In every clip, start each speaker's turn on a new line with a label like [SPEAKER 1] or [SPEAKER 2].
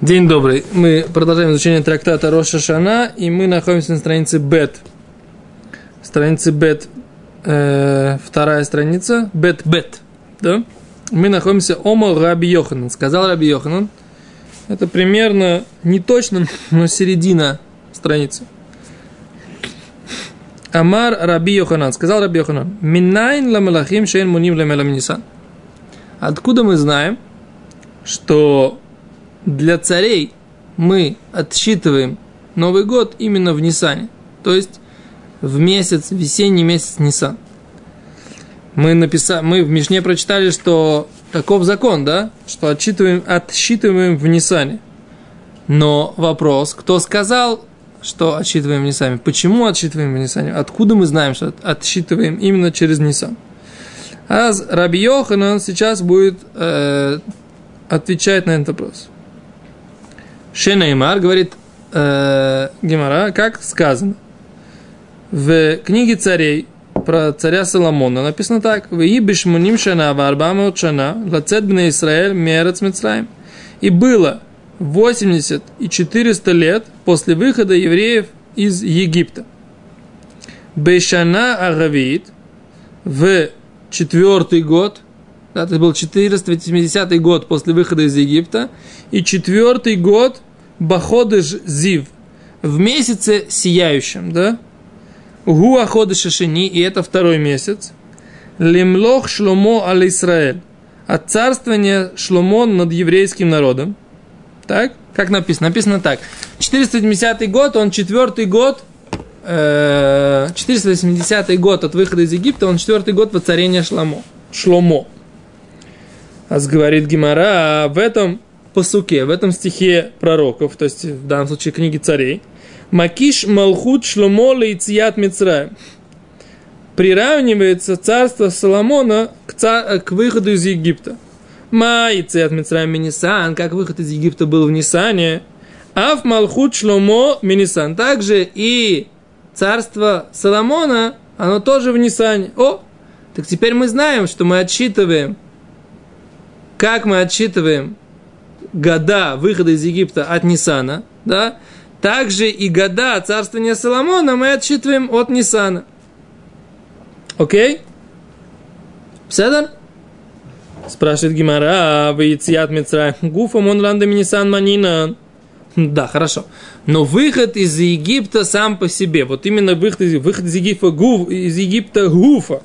[SPEAKER 1] День добрый. Мы продолжаем изучение трактата Роша Шана, и мы находимся на странице Бет. Страница Бет, э, вторая страница, Бет Бет, да? Мы находимся Омо Раби Йоханан. Сказал Раби Йоханан. Это примерно не точно, но середина страницы. Амар Раби Йоханан. Сказал Раби Йоханан. Минайн ламалахим шейн муним ламеламнисан. Откуда мы знаем, что для царей мы отсчитываем Новый год именно в Нисане, то есть в месяц, весенний месяц Нисан. Мы, написали, мы в Мишне прочитали, что таков закон, да, что отсчитываем, отсчитываем в Нисане. Но вопрос, кто сказал, что отсчитываем в Нисане? Почему отсчитываем в Нисане? Откуда мы знаем, что отсчитываем именно через Нисан? А Раби Йоханан сейчас будет э, отвечать на этот вопрос. Шенеймар говорит э, Гемара, как сказано. В книге царей про царя Соломона написано так. В Ибишмуним шана варбама шана лацет бне Исраэль мерец Мицраем. И было 80 и 400 лет после выхода евреев из Египта. Бешана Агавит в четвертый год, да, это был 480 год после выхода из Египта, и четвертый год Баходыш Зив в месяце сияющем, да? Гуа Ходыша Шини, и это второй месяц. Лемлох Шломо Ал Исраэль. От царствования Шломо над еврейским народом. Так? Как написано? Написано так. 470 год, он четвертый год, 480 э, год от выхода из Египта, он четвертый год воцарения Шломо. Шломо. А говорит Гимара, а в этом посуке, в этом стихе пророков, то есть в данном случае книги царей, Макиш Малхут Шломо Лейцият Мицраем. Приравнивается царство Соломона к, цар, к выходу из Египта. Ма и Мицраем Минисан, как выход из Египта был в Нисане. Аф Малхут Шломо Минисан. Также и царство Соломона, оно тоже в Нисане. О, так теперь мы знаем, что мы отсчитываем, как мы отсчитываем года выхода из Египта от Нисана, да, также и года царствования Соломона мы отсчитываем от Нисана. Окей? Седер? Спрашивает Гимара, вы Яцият Мицраем, Гуфа Монранда Минисан Манина. Да, хорошо. Но выход из Египта сам по себе, вот именно выход из, выход из Египта, гуф, из Египта Гуфа,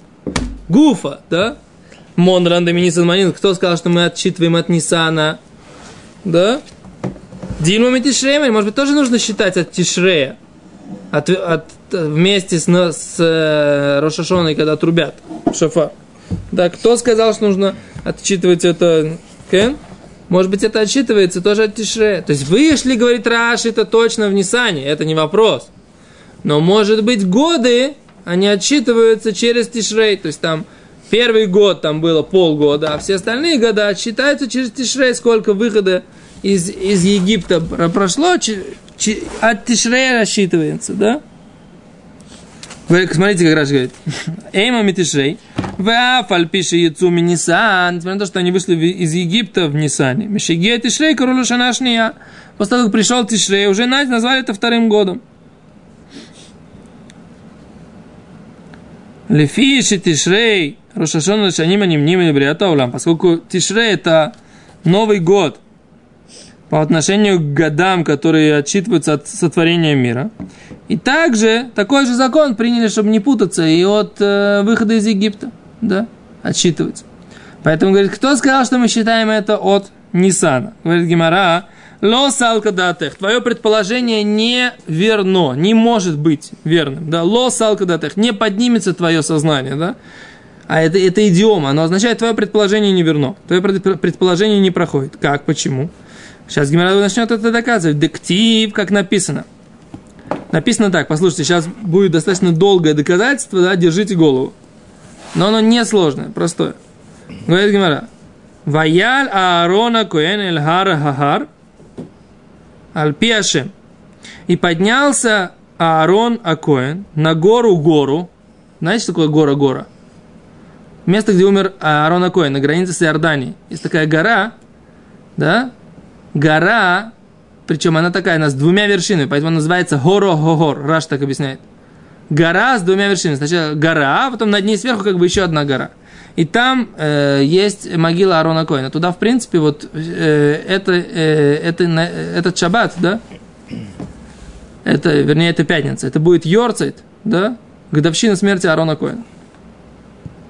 [SPEAKER 1] Гуфа, да? Монранда Минисан Манин, кто сказал, что мы отсчитываем от Нисана? Да? Дильма Тишрея, может быть, тоже нужно считать от Тишрея. От, от, вместе с, с э, Рошашоной, когда трубят шафа. Да, кто сказал, что нужно отчитывать это? Кен? Может быть, это отчитывается тоже от Тишрея. То есть вышли, говорит Раш, это точно в Нисане, это не вопрос. Но, может быть, годы, они отчитываются через Тишрей. То есть там Первый год там было полгода, а все остальные года отсчитаются через Тишрей, сколько выхода из, из Египта прошло, от Тишрея рассчитывается, да? Вы смотрите, как раз говорит. Эйма митишрей. Вафаль пишет яцу Нисан. Несмотря на то, что они вышли из Египта в Нисане. Мишиге Тишрей, королю Шанашния. После того, как пришел Тишрей, уже назвали это вторым годом. Лефиши Тишрей. Рошашон Лашаним Анимним или Бриата Улам, поскольку Тишре это Новый год по отношению к годам, которые отчитываются от сотворения мира. И также такой же закон приняли, чтобы не путаться, и от э, выхода из Египта, да, отсчитывать. Поэтому, говорит, кто сказал, что мы считаем это от Нисана? Говорит Гимара, Ло салка датех. Твое предположение не верно, не может быть верным. Да? Ло салка датех. Не поднимется твое сознание. Да? А это, это идиома, оно означает, твое предположение не верно. Твое предположение не проходит. Как? Почему? Сейчас Гимара начнет это доказывать. Дектив, как написано. Написано так, послушайте, сейчас будет достаточно долгое доказательство, да, держите голову. Но оно не сложное, простое. Говорит Гимара. Ваяль Аарона Коэн Эль Хар Хахар Альпиашем. И поднялся Аарон Акоэн на гору гору. Знаете, что такое гора-гора? место, где умер Аарон Акой, на границе с Иорданией. Есть такая гора, да, гора причем она такая, она с двумя вершинами, поэтому она называется Горо-Гогор, Раш так объясняет. Гора с двумя вершинами. Сначала гора, а потом над ней сверху как бы еще одна гора. И там э, есть могила Арона Коина. Туда, в принципе, вот э, это, э, это, э, этот шаббат, да, это, вернее, это пятница, это будет Йорцайт, да, годовщина смерти Арона Коина.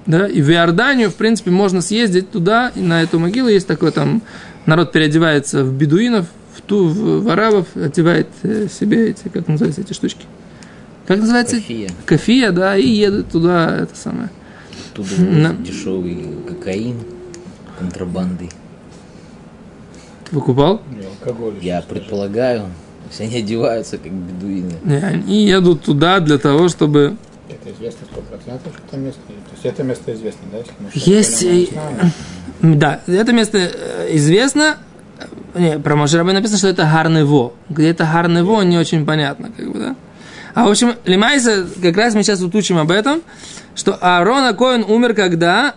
[SPEAKER 1] Да, и в Иорданию, в принципе, можно съездить туда, и на эту могилу есть такой там, народ переодевается в бедуинов, в, ту, в, в арабов, одевает э, себе эти, как называются эти штучки? Как называется?
[SPEAKER 2] Кофея.
[SPEAKER 1] Кофея, да, и едут туда, это самое.
[SPEAKER 2] Оттуда
[SPEAKER 1] На-
[SPEAKER 2] дешевый кокаин контрабандой.
[SPEAKER 1] Выкупал?
[SPEAKER 3] Алкоголь.
[SPEAKER 2] Я предполагаю, все они одеваются как бедуины.
[SPEAKER 1] Не, они едут туда для того, чтобы...
[SPEAKER 3] Это известно сто процентов, что это место. То есть это место известно, да? Если
[SPEAKER 1] э,
[SPEAKER 3] знаем.
[SPEAKER 1] Да, это место э, известно. Не, про Мошерабе написано, что это Гарнево. Где это Гарнево, не очень понятно, как бы, да? А в общем, Лимайса, как раз мы сейчас вот учим об этом, что Аарон Коин умер когда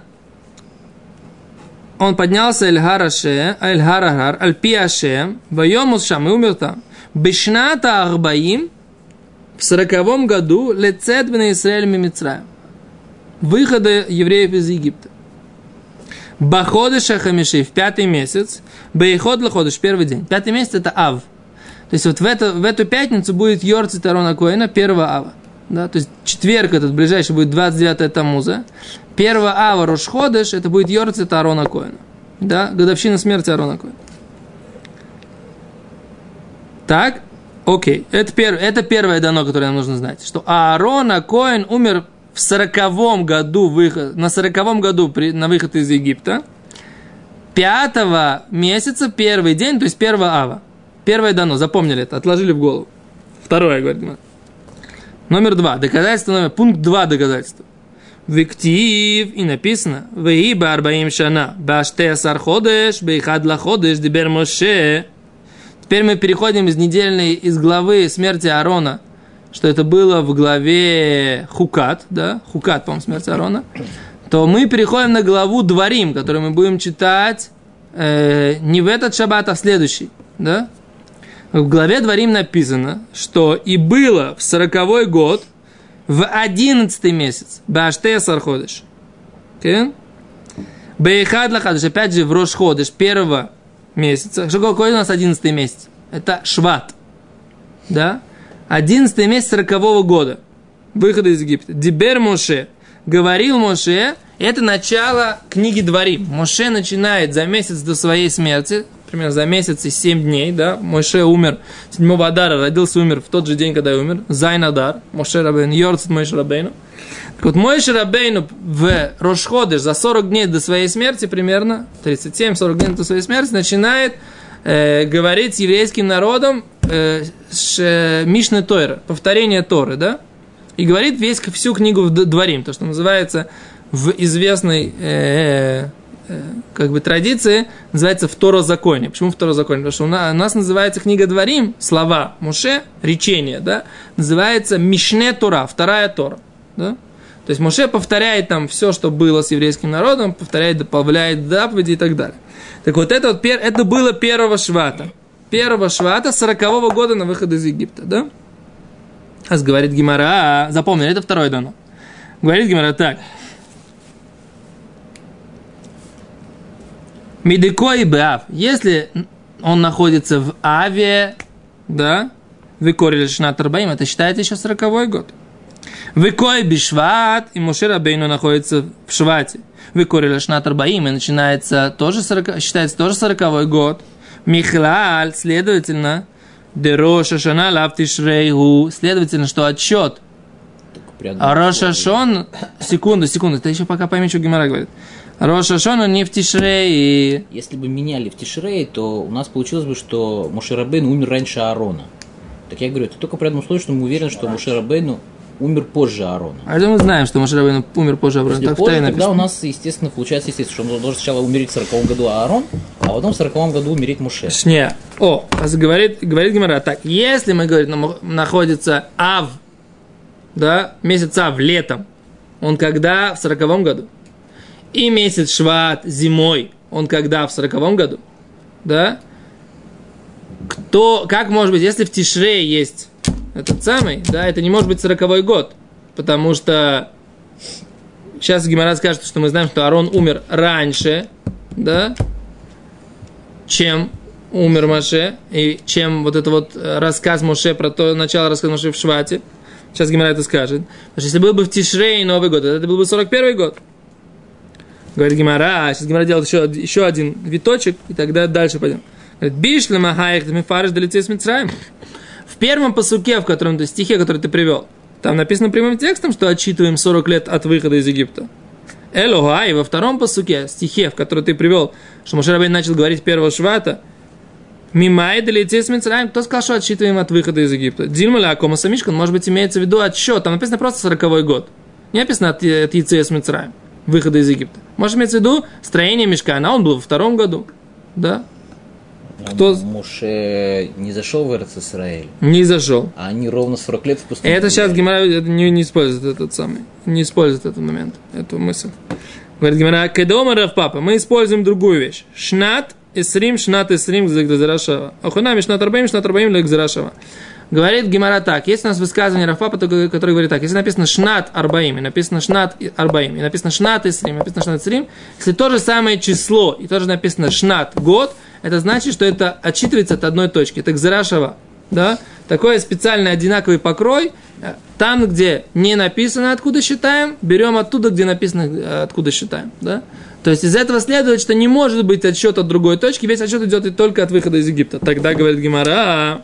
[SPEAKER 1] он поднялся Эль Хараше, Эль Харагар, Аль Пиаше, Вайомус Шам, и умер там. Бешната Арбаим, в сороковом году, Лецет Бен Исраэль Мимицраем. Выхода евреев из Египта. Баходыша Хамиши в пятый месяц, Бейход Лаходыш, первый день. Пятый месяц это Ав. То есть вот в, это, в эту пятницу будет Йорцит Арона Коэна, первого Ава. Да, то есть четверг этот ближайший будет 29 Тамуза. Первого Ава Рошходыш, это будет Йорцит Арона Коэна. Да, годовщина смерти Арона Коэна. Так, окей. Это, пер, это первое дано, которое нам нужно знать. Что Аарона Коэн умер в сороковом году, выход, на сороковом году при, на выход из Египта. Пятого месяца, первый день, то есть первого ава. Первое дано, запомнили это, отложили в голову. Второе, говорит. Номер два. Доказательство номер. Пункт два доказательства. Виктив, и написано, Веиба арбаим шана, баште асар ходеш, бейхад ла ходеш, дибер моше. Теперь мы переходим из недельной, из главы смерти Аарона, что это было в главе Хукат, да, Хукат, по-моему, смерть Аарона, то мы переходим на главу Дворим, которую мы будем читать э, не в этот шаббат, а в следующий, да. В главе Дворим написано, что и было в сороковой год, в одиннадцатый месяц, Баште Сарходыш. Okay? Бейхад Лахадыш, опять же, в Рошходыш, первого месяца. Что какой у нас одиннадцатый месяц? Это Шват. Да? Одиннадцатый месяц сорокового года. Выхода из Египта. Дибер Моше. Говорил Моше. Это начало книги Дворим. Моше начинает за месяц до своей смерти, примерно за месяц и семь дней, да, Моше умер 7 Адара, родился, умер в тот же день, когда я умер, Зайн Адар, Моше Рабейн, Йорцет Моше Рабейну. Так вот, Моше Рабейну в Рошходыш за 40 дней до своей смерти, примерно, 37-40 дней до своей смерти, начинает э, говорить с еврейским народом э, ш, Мишны Тойра, повторение Торы, да, и говорит весь, всю книгу в Дворим, то, что называется в известной э, э, как бы традиции, называется второзаконие. Почему второзаконие? Потому что у нас, у нас называется книга Дворим, слова Муше, речение, да, называется Мишне Тора, вторая Тора, да. То есть Моше повторяет там все, что было с еврейским народом, повторяет, добавляет заповеди и так далее. Так вот, это, вот, это было первого швата. Первого швата 40 года на выход из Египта, да? Сейчас говорит Гимара, запомнили, это второе дано. Говорит Гимара так. Медико и Бав. Если он находится в Аве, да, Викорили Шнат Арбаим, это считается еще 40 год. Викой Бишват, и Мушер Абейну находится в Швате. Викорили Шнат Арбаим, и начинается тоже 40, считается тоже 40 год. Михлаль, следовательно, Дероша Шана Лавтишрейгу, следовательно, что отчет а
[SPEAKER 2] условии.
[SPEAKER 1] Рошашон, секунду, секунду, ты еще пока пойми, что Гимара говорит. Рошашон, он не в Тишрей,
[SPEAKER 2] Если бы меняли в Тишрей, то у нас получилось бы, что Мушерабейн умер раньше Аарона. Так я говорю, это только при одном условии, что мы уверены, что Мушерабейну умер позже Аарона.
[SPEAKER 1] А это мы знаем, что Маширабейн умер позже Авраама.
[SPEAKER 2] Если
[SPEAKER 1] Так в
[SPEAKER 2] позже, тогда у
[SPEAKER 1] написано.
[SPEAKER 2] нас, естественно, получается, естественно, что он должен сначала умереть в 40 году Аарон, а потом в 40 году умереть Муше.
[SPEAKER 1] Не. О, а говорит, говорит Гимара так. Если мы, говорит, нам- находится Ав, да, месяц Ав летом, он когда? В сороковом году. И месяц Шват зимой, он когда? В сороковом году. Да? кто, как может быть, если в Тишре есть этот самый, да, это не может быть сороковой год, потому что сейчас Гимара скажет, что мы знаем, что Арон умер раньше, да, чем умер Маше, и чем вот это вот э, рассказ Моше про то, начало рассказа Моше в Швате. Сейчас Гимара это скажет. Потому что если был бы в Тишре Новый год, это был бы 41 год. Говорит Гимара, сейчас Гимара делает еще, еще один виточек, и тогда дальше пойдем. Говорит, Бишля Махаих Дмифариш Далицей Мицраем. В первом посуке, в котором ты, стихе, который ты привел, там написано прямым текстом, что отчитываем 40 лет от выхода из Египта. Элога, и во втором посуке, стихе, в который ты привел, что Мушарабейн начал говорить первого швата, Мимай долететь с Мицраем. Кто сказал, что отсчитываем от выхода из Египта? Дильмаля Акома Самишкан, может быть, имеется в виду отсчет. Там написано просто 40 год. Не написано от, от Яйца с Мицраем, выхода из Египта. Может, имеется в виду строение мешкана, он был во втором году. Да? Кто-
[SPEAKER 2] Муше не зашел в Израиль,
[SPEAKER 1] Не зашел.
[SPEAKER 2] а они ровно 40 лет в
[SPEAKER 1] И
[SPEAKER 2] пустыне.
[SPEAKER 1] это сейчас. Гимара не, не использует этот самый, не использует этот момент, эту мысль. Говорит Гимара, кедома папа, мы используем другую вещь. Шнат исрим, шнат исрим гзарашава. Ахунами шнат арбаим, шнат арбаим гзарашава. Говорит Гимара так, есть у нас высказывание Рафапа, который говорит так, если написано шнат арбаим, и написано шнат арбаим, и написано шнат исрим, написано шнат исрим, если то же самое число, и тоже написано шнат год, это значит, что это отчитывается от одной точки, это гзарашава, да, такой специальный одинаковый покрой, э, там, где не написано, откуда считаем, берем оттуда, где написано, э, откуда считаем, да. То есть из этого следует, что не может быть отсчет от другой точки, весь отсчет идет и только от выхода из Египта. Тогда говорит Гимара,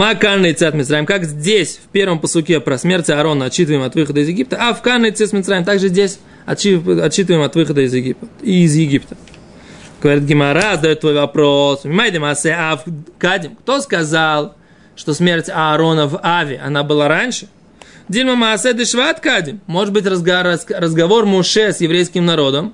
[SPEAKER 1] Маканный цет Мицраем, как здесь в первом посуке про смерть Аарона отчитываем от выхода из Египта, а в Канной цет Мицраем также здесь отчи- отчитываем от выхода из Египта. Из Египта. Говорит Гимара, задает твой вопрос. Понимаете, Масе Ав Кадим. Кто сказал, что смерть Аарона в Аве, она была раньше? Дильма Маасе Дешват Кадим. Может быть, разговор, разговор Муше с еврейским народом,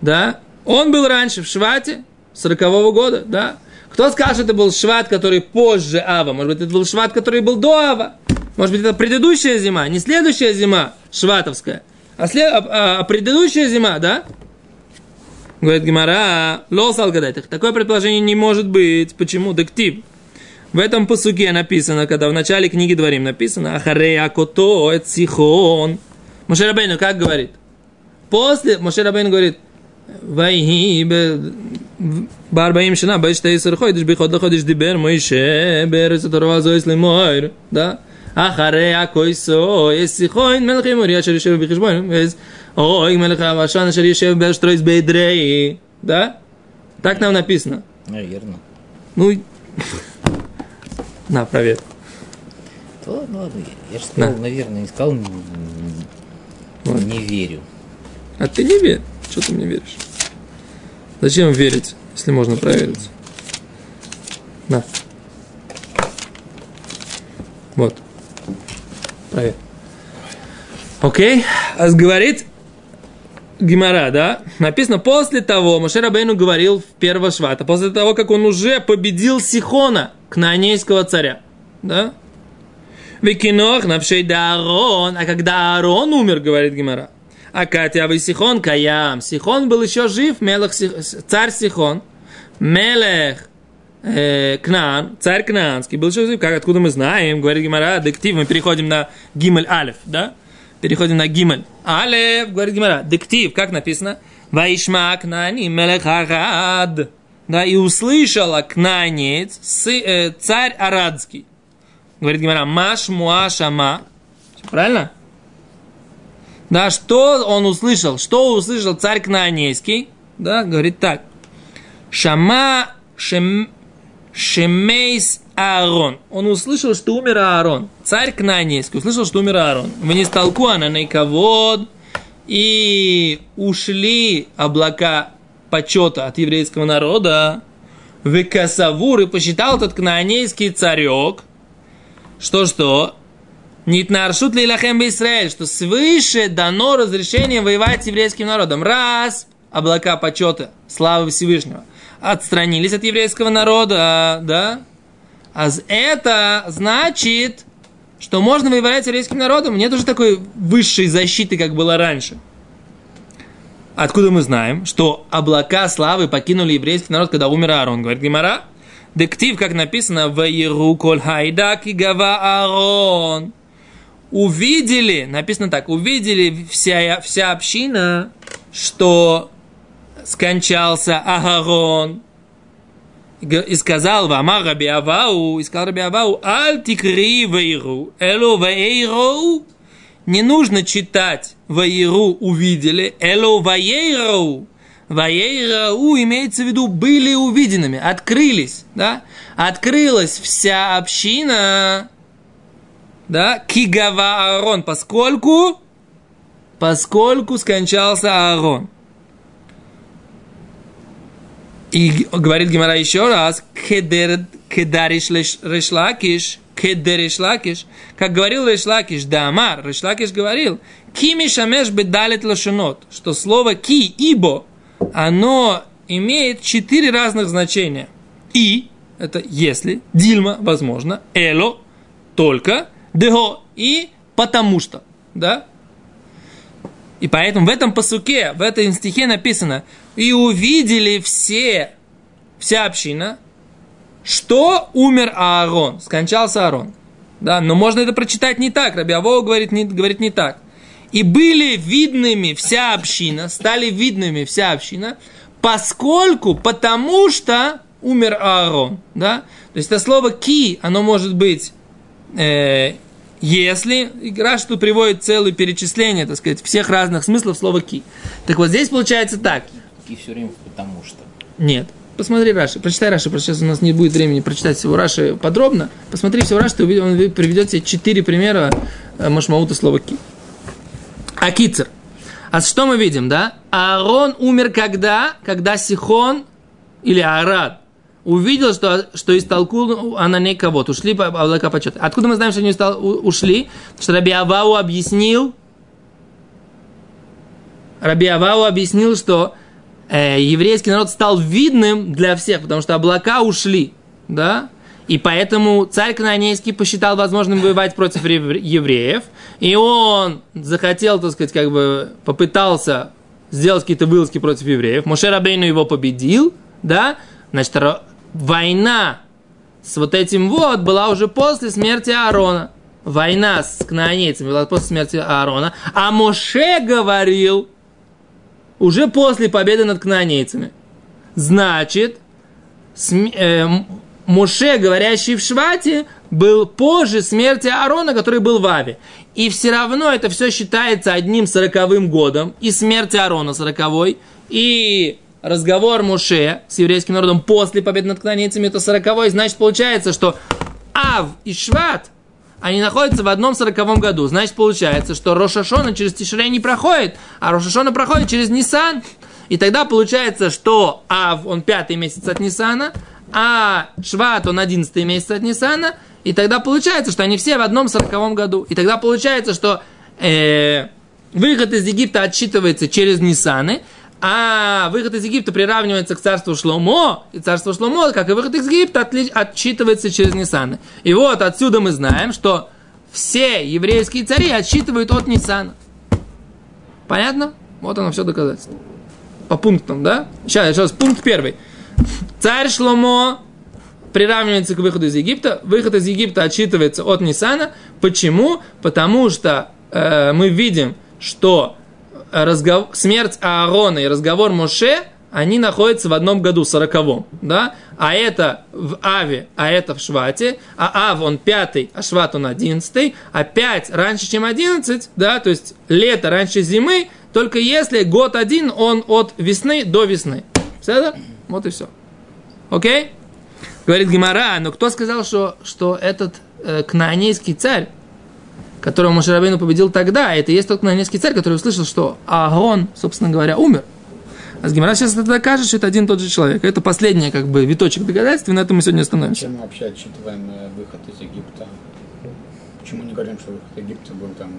[SPEAKER 1] да? Он был раньше в Швате, 40 года, да? Кто скажет, это был Шват, который позже Ава? Может быть, это был Шват, который был до Ава? Может быть, это предыдущая зима, не следующая зима шватовская, а, след... а, а предыдущая зима, да? Говорит Гимара, лос алгадайтах. Такое предположение не может быть. Почему? Дектив. В этом посуке написано, когда в начале книги Дворим написано, Ахарея кото сихон. Мошерабейну как говорит? После, Мошерабейну говорит, Вайхи בארבעים שנה, באשת עשר חודש, בחוד לחודש דיבר מוישה בארץ התורה הזו למויר, да? אחרי הכויסו, יש שיחון מלך אמורי אשר יושב בחשבון, אוי מלך הבשן אשר יושב באשטרויס בדרי, да? Так нам написано.
[SPEAKER 2] Наверное.
[SPEAKER 1] Ну, и- на, проверь.
[SPEAKER 2] Да ладно, ладно. Я же сказал,
[SPEAKER 1] Да.
[SPEAKER 2] наверное, не сказал, м,
[SPEAKER 1] Вот.
[SPEAKER 2] не верю.
[SPEAKER 1] А ты не верь. Что ты мне веришь? Зачем верить, если можно проверить? На. Вот. Проверь. Окей. А говорит Гимара, да? Написано, после того, Моше Рабейну говорил в первого швата, после того, как он уже победил Сихона, кнаанейского царя, да? Викинох навшей Аарон, а когда Аарон умер, говорит Гимара, а Катя Сихон Каям, Сихон был еще жив, Мелех, царь Сихон, Мелех э, Кнаан, царь Кнаанский, был еще жив, как откуда мы знаем, говорит Гимара, дектив, мы переходим на Гимель Алеф, да? Переходим на Гимель. Алеф, говорит Гимара, дектив, как написано? Ваишма Кнани Мелех Арад. Да, и услышала Кнанец, э, царь Арадский. Говорит Гимара, Маш Муашама. Правильно? Да, что он услышал? Что услышал царь Кнаанейский? Да, говорит так. Шама шем, Шемейс Аарон. Он услышал, что умер Аарон. Царь Кнаанейский услышал, что умер Аарон. В нестолку она наиковод. И ушли облака почета от еврейского народа. В Касавур и посчитал этот кнаанейский царек, что-что, Нитнаршут лилахем Израиль, что свыше дано разрешение воевать с еврейским народом. Раз, облака почета, славы Всевышнего, отстранились от еврейского народа, да? А это значит, что можно воевать с еврейским народом. Нет уже такой высшей защиты, как было раньше. Откуда мы знаем, что облака славы покинули еврейский народ, когда умер Аарон? Говорит Гимара. Дектив, как написано, в коль хайдак и гава Аарон. Увидели, написано так, увидели вся, вся община, что скончался Аарон. И сказал Вамар Раби Авау, и сказал Раби Авау, Аль вейру, элу вейру, не нужно читать вейру увидели, элу вейру, вейру имеется в виду были увиденными, открылись, да, открылась вся община, да, кигава Аарон, поскольку, поскольку скончался Аарон. И говорит Гимара еще раз, кедер, кедариш решлакиш, кедериш лакиш, как говорил Решлакиш, да Амар, Решлакиш говорил, кими шамеш бедалит лошенот, что слово ки, ибо, оно имеет четыре разных значения. И, это если, дильма, возможно, эло, только, дего, и потому что, да? И поэтому в этом посуке, в этом стихе написано, и увидели все, вся община, что умер Аарон, скончался Аарон. Да, но можно это прочитать не так. Раби Авоу говорит не, говорит не так. И были видными вся община, стали видными вся община, поскольку, потому что умер Аарон. Да? То есть это слово ки, оно может быть э, если, Раш тут приводит целое перечисление, так сказать, всех разных смыслов слова ки. Так вот здесь получается так.
[SPEAKER 2] Ки все время потому что.
[SPEAKER 1] Нет. Посмотри Раши, прочитай Раши, просто сейчас у нас не будет времени прочитать всего Раши подробно. Посмотри всего Раши, ты он приведет тебе четыре примера э, Машмаута слова ки. Акицер. А что мы видим, да? Аарон умер когда? Когда Сихон или Арад увидел, что, что истолкул Анане кого-то, ушли облака почета. Откуда мы знаем, что они ушли? Что Раби Авау объяснил, Раби Авау объяснил, что э, еврейский народ стал видным для всех, потому что облака ушли, да, и поэтому царь Кананейский посчитал возможным воевать против евреев, и он захотел, так сказать, как бы попытался сделать какие-то вылазки против евреев. Моше Рабейну его победил, да, значит, война с вот этим вот была уже после смерти Аарона. Война с кнаанейцами была после смерти Аарона. А Моше говорил, уже после победы над кнаанейцами. Значит, см, э, Моше, говорящий в Швате, был позже смерти Аарона, который был в Аве. И все равно это все считается одним сороковым годом. И смерть Аарона сороковой, и разговор Муше с еврейским народом после победы над кнаанейцами, это сороковой. Значит, получается, что Ав и Шват – они находятся в одном сороковом году. Значит, получается, что Рошашона через Тишрей не проходит, а Рошашона проходит через Нисан. И тогда получается, что Ав, он пятый месяц от Нисана, а Шват, он одиннадцатый месяц от Нисана, и тогда получается, что они все в одном сороковом году. И тогда получается, что э, выход из Египта отсчитывается через Нисаны, а выход из Египта приравнивается к царству Шломо, и царство Шломо, как и выход из Египта, отли... отчитывается через Нисаны. И вот отсюда мы знаем, что все еврейские цари отсчитывают от Нисана. Понятно? Вот оно все доказательство. По пунктам, да? Сейчас, сейчас, пункт первый. Царь Шломо приравнивается к выходу из Египта. Выход из Египта отсчитывается от Нисана. Почему? Потому что э, мы видим, что разговор, смерть Аарона и разговор Моше, они находятся в одном году, сороковом, да? А это в Аве, а это в Швате, а Ав он пятый, а Шват он одиннадцатый, а пять раньше, чем одиннадцать, да, то есть лето раньше зимы, только если год один, он от весны до весны. Все Вот и все. Окей? Говорит Гимара, но кто сказал, что, что этот э, кнаанейский царь, которого Мошерабейну победил тогда, это и есть тот кнанецкий царь, который услышал, что Агон, собственно говоря, умер. А с Гимара сейчас это докажет, что это один и тот же человек. Это последний, как бы, виточек доказательств, и на этом мы сегодня остановимся.
[SPEAKER 3] Чем мы вообще отчитываем э, выход из Египта? Почему не говорим, что выход Египта был там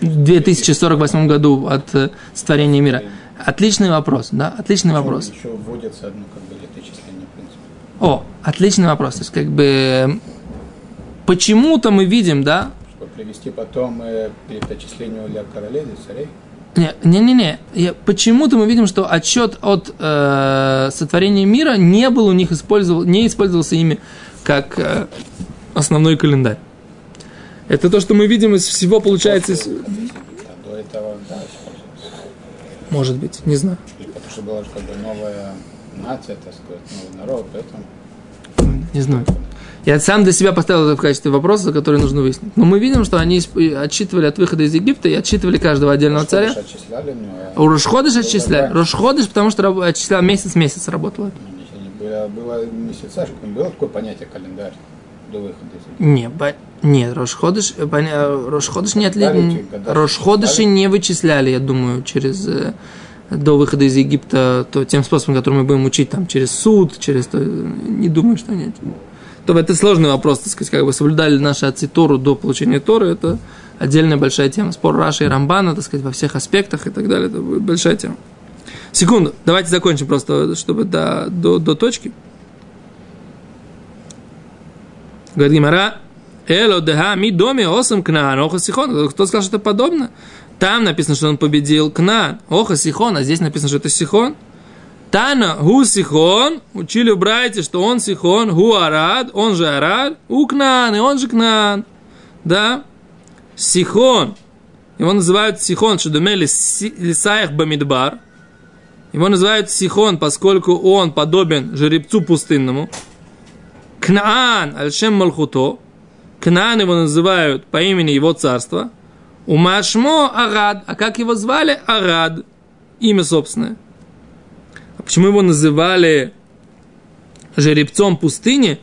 [SPEAKER 1] в 2048 году от э, сотворения мира? Отличный вопрос, да, отличный вопрос.
[SPEAKER 3] Еще вводится одно как бы летоисчисление, в принципе.
[SPEAKER 1] О, отличный вопрос. То есть, как бы, почему-то мы видим, да,
[SPEAKER 3] привести потом э, перед отчислением для королей, для царей?
[SPEAKER 1] Не-не-не. Почему-то мы видим, что отчет от э, сотворения мира не был у них использовал, не использовался ими как э, основной календарь. Это то, что мы видим из всего, получается... Из...
[SPEAKER 3] А до этого, да.
[SPEAKER 1] Может быть, не знаю.
[SPEAKER 3] Потому что была как бы новая нация, так сказать, новый народ, поэтому...
[SPEAKER 1] Не знаю. Я сам для себя поставил это в качестве вопроса, который нужно выяснить. Но мы видим, что они отсчитывали от выхода из Египта и отсчитывали каждого отдельного царя.
[SPEAKER 3] Отчисляли а
[SPEAKER 1] У Рошходыш отчисляли. Рошходыш, потому что отчислял месяц-месяц работало.
[SPEAKER 3] было, было месяца, было такое понятие календарь до выхода из Египта.
[SPEAKER 1] Не, ба- нет, Рошходыш, э, поня- э, Рошходыш не отли... Рошходыши не вычисляли, я думаю, через э, до выхода из Египта, то тем способом, который мы будем учить, там, через суд, через то, не думаю, что нет. То это сложный вопрос, так сказать, как бы соблюдали ли наши отцы Тору до получения Торы, это отдельная большая тема. Спор Раши и Рамбана, так сказать, во всех аспектах и так далее, это будет большая тема. Секунду, давайте закончим просто, чтобы до, до, до точки. Говорит Гимара, Эло деха ми доме осам кнаан, оха сихон. Кто сказал, что это подобно? Там написано, что он победил Кнаан, оха сихон, а здесь написано, что это сихон. Тана гу сихон, учили брайте, что он сихон, гу арад, он же арад, у Кнаан, и он же Кнаан. Да? Сихон. Его называют Сихон, что думали лисаях бамидбар. Его называют Сихон, поскольку он подобен жеребцу пустынному. Кнаан, Альшем Малхуто. Кнаан его называют по имени его царства. Умашмо Арад. А как его звали? Арад. Имя собственное. Почему его называли жеребцом пустыни?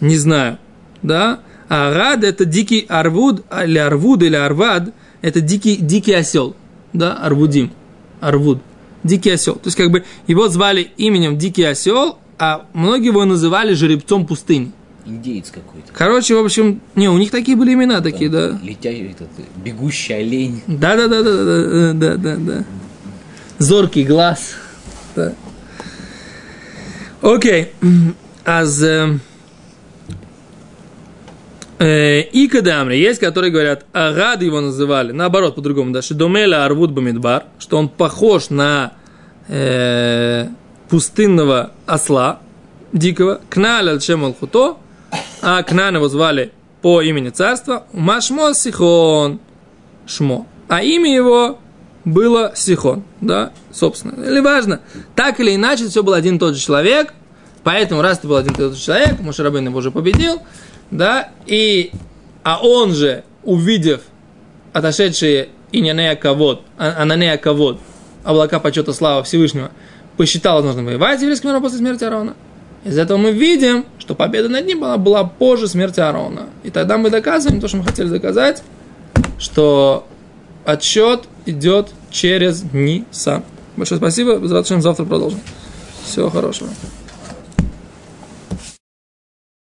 [SPEAKER 1] Не знаю. Да? А Арад это дикий арвуд, или арвуд, или арвад. Это дикий, дикий осел. Да? Арвудим. Арвуд. Дикий осел. То есть, как бы его звали именем Дикий осел, а многие его называли жеребцом пустыни.
[SPEAKER 2] Индеец какой-то.
[SPEAKER 1] Короче, в общем, не, у них такие были имена такие, да.
[SPEAKER 2] Летя, этот, бегущий олень.
[SPEAKER 1] Да, да, да, да, да, да, да, да. Зоркий глаз. Да. Окей. Аз э, э, и кадамри есть, которые говорят, Агад его называли, наоборот, по-другому, да, Шидомела Арвуд Бамидбар, что он похож на э, пустынного осла дикого, Кналь Альшем а Кнан его звали по имени царства, Машмо Сихон, Шмо. А имя его было Сихон, да, собственно. Или важно, так или иначе, все был один и тот же человек, поэтому раз ты был один и тот же человек, Мушарабин его уже победил, да, и, а он же, увидев отошедшие Инянея Кавод, А- Ананея Кавод, облака почета слава Всевышнего, посчитал возможным воевать с еврейским народом после смерти Аарона. Из этого мы видим, что победа над ним была, была позже смерти Аарона. И тогда мы доказываем то, что мы хотели доказать, что отсчет идет через Нисан. Большое спасибо. Завтра продолжим. Всего хорошего.